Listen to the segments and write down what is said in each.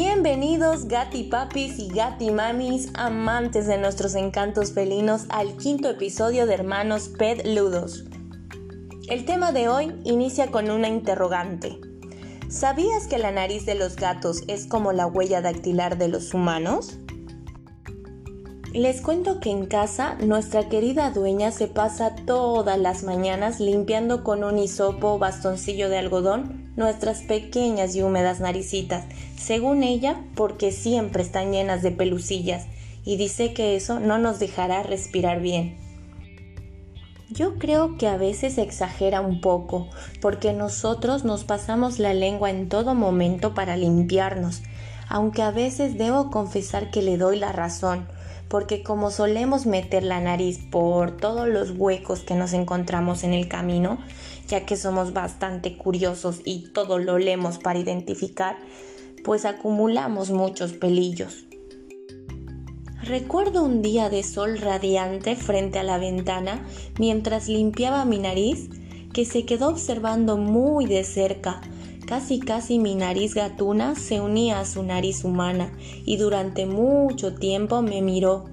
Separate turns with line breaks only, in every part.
Bienvenidos gati papis y gati mamis, amantes de nuestros encantos felinos, al quinto episodio de Hermanos Pet Ludos. El tema de hoy inicia con una interrogante. ¿Sabías que la nariz de los gatos es como la huella dactilar de los humanos? Les cuento que en casa nuestra querida dueña se pasa todas las mañanas limpiando con un hisopo o bastoncillo de algodón nuestras pequeñas y húmedas naricitas, según ella porque siempre están llenas de pelucillas. Y dice que eso no nos dejará respirar bien. Yo creo que a veces exagera un poco, porque nosotros nos pasamos la lengua en todo momento para limpiarnos, aunque a veces debo confesar que le doy la razón, porque como solemos meter la nariz por todos los huecos que nos encontramos en el camino, ya que somos bastante curiosos y todo lo leemos para identificar, pues acumulamos muchos pelillos. Recuerdo un día de sol radiante frente a la ventana mientras limpiaba mi nariz que se quedó observando muy de cerca. Casi casi mi nariz gatuna se unía a su nariz humana y durante mucho tiempo me miró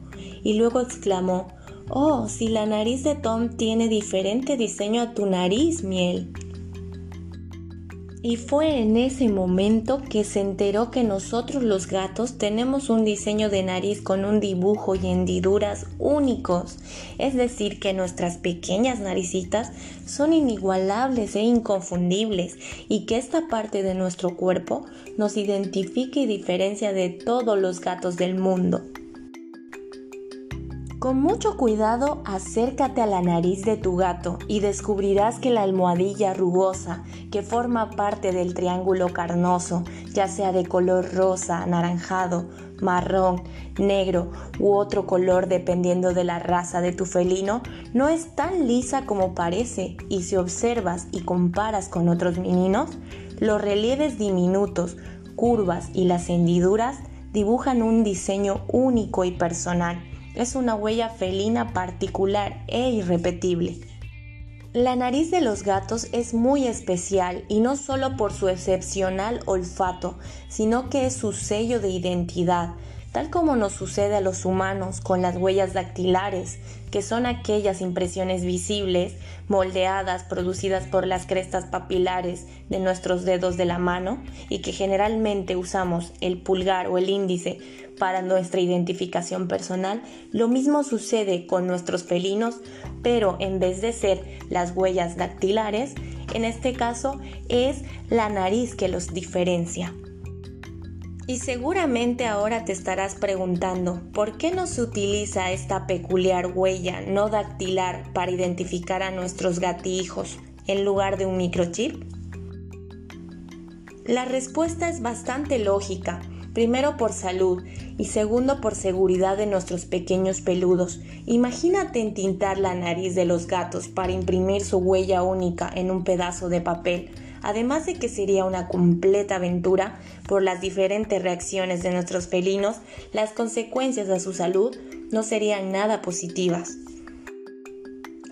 y luego exclamó, Oh, si la nariz de Tom tiene diferente diseño a tu nariz, miel. Y fue en ese momento que se enteró que nosotros los gatos tenemos un diseño de nariz con un dibujo y hendiduras únicos. Es decir, que nuestras pequeñas naricitas son inigualables e inconfundibles y que esta parte de nuestro cuerpo nos identifica y diferencia de todos los gatos del mundo. Con mucho cuidado acércate a la nariz de tu gato y descubrirás que la almohadilla rugosa que forma parte del triángulo carnoso, ya sea de color rosa, anaranjado, marrón, negro u otro color dependiendo de la raza de tu felino, no es tan lisa como parece y si observas y comparas con otros meninos, los relieves diminutos, curvas y las hendiduras dibujan un diseño único y personal es una huella felina particular e irrepetible. La nariz de los gatos es muy especial y no solo por su excepcional olfato, sino que es su sello de identidad, tal como nos sucede a los humanos con las huellas dactilares, que son aquellas impresiones visibles, moldeadas, producidas por las crestas papilares de nuestros dedos de la mano y que generalmente usamos el pulgar o el índice para nuestra identificación personal, lo mismo sucede con nuestros felinos, pero en vez de ser las huellas dactilares, en este caso es la nariz que los diferencia. Y seguramente ahora te estarás preguntando, ¿por qué no se utiliza esta peculiar huella no dactilar para identificar a nuestros gatijos en lugar de un microchip? La respuesta es bastante lógica, primero por salud y segundo por seguridad de nuestros pequeños peludos. Imagínate entintar la nariz de los gatos para imprimir su huella única en un pedazo de papel además de que sería una completa aventura por las diferentes reacciones de nuestros felinos, las consecuencias a su salud no serían nada positivas.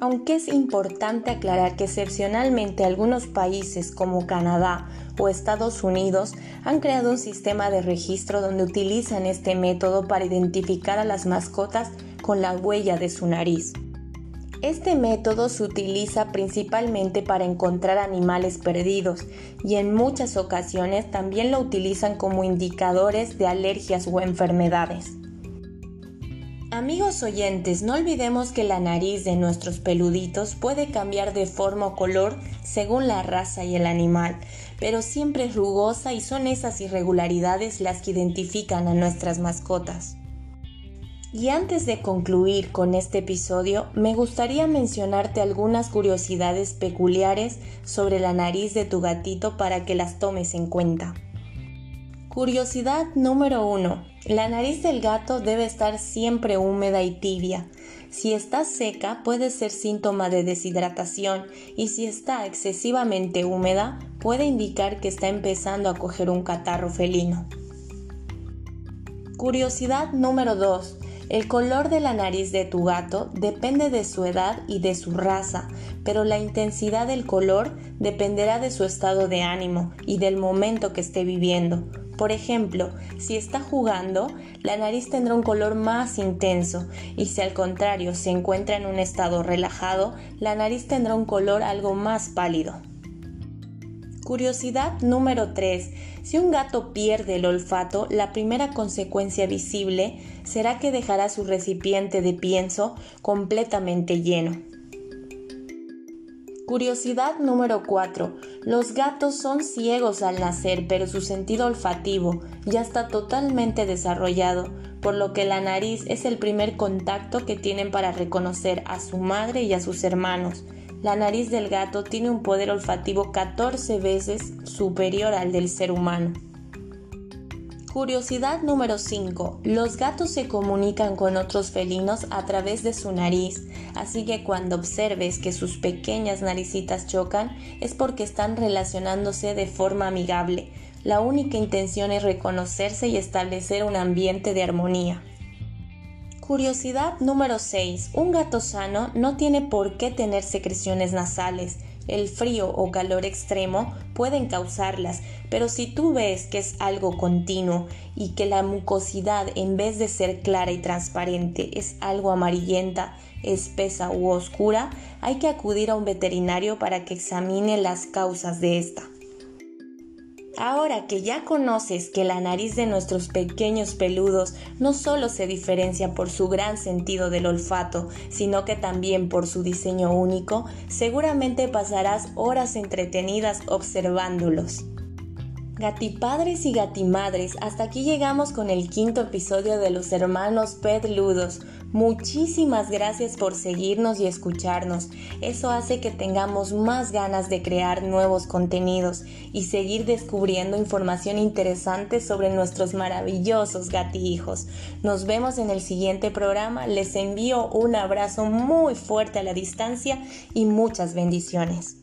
Aunque es importante aclarar que excepcionalmente algunos países como Canadá o Estados Unidos han creado un sistema de registro donde utilizan este método para identificar a las mascotas con la huella de su nariz. Este método se utiliza principalmente para encontrar animales perdidos y en muchas ocasiones también lo utilizan como indicadores de alergias o enfermedades. Amigos oyentes, no olvidemos que la nariz de nuestros peluditos puede cambiar de forma o color según la raza y el animal, pero siempre es rugosa y son esas irregularidades las que identifican a nuestras mascotas. Y antes de concluir con este episodio, me gustaría mencionarte algunas curiosidades peculiares sobre la nariz de tu gatito para que las tomes en cuenta. Curiosidad número 1. La nariz del gato debe estar siempre húmeda y tibia. Si está seca puede ser síntoma de deshidratación y si está excesivamente húmeda puede indicar que está empezando a coger un catarro felino. Curiosidad número 2. El color de la nariz de tu gato depende de su edad y de su raza, pero la intensidad del color dependerá de su estado de ánimo y del momento que esté viviendo. Por ejemplo, si está jugando, la nariz tendrá un color más intenso y si al contrario se encuentra en un estado relajado, la nariz tendrá un color algo más pálido. Curiosidad número 3. Si un gato pierde el olfato, la primera consecuencia visible será que dejará su recipiente de pienso completamente lleno. Curiosidad número 4. Los gatos son ciegos al nacer, pero su sentido olfativo ya está totalmente desarrollado, por lo que la nariz es el primer contacto que tienen para reconocer a su madre y a sus hermanos. La nariz del gato tiene un poder olfativo 14 veces superior al del ser humano. Curiosidad número 5. Los gatos se comunican con otros felinos a través de su nariz, así que cuando observes que sus pequeñas naricitas chocan es porque están relacionándose de forma amigable. La única intención es reconocerse y establecer un ambiente de armonía. Curiosidad número 6. Un gato sano no tiene por qué tener secreciones nasales. El frío o calor extremo pueden causarlas, pero si tú ves que es algo continuo y que la mucosidad en vez de ser clara y transparente es algo amarillenta, espesa u oscura, hay que acudir a un veterinario para que examine las causas de esta. Ahora que ya conoces que la nariz de nuestros pequeños peludos no solo se diferencia por su gran sentido del olfato, sino que también por su diseño único, seguramente pasarás horas entretenidas observándolos. Gatipadres y gatimadres, hasta aquí llegamos con el quinto episodio de los hermanos Petludos. Muchísimas gracias por seguirnos y escucharnos. Eso hace que tengamos más ganas de crear nuevos contenidos y seguir descubriendo información interesante sobre nuestros maravillosos gatijos. Nos vemos en el siguiente programa. Les envío un abrazo muy fuerte a la distancia y muchas bendiciones.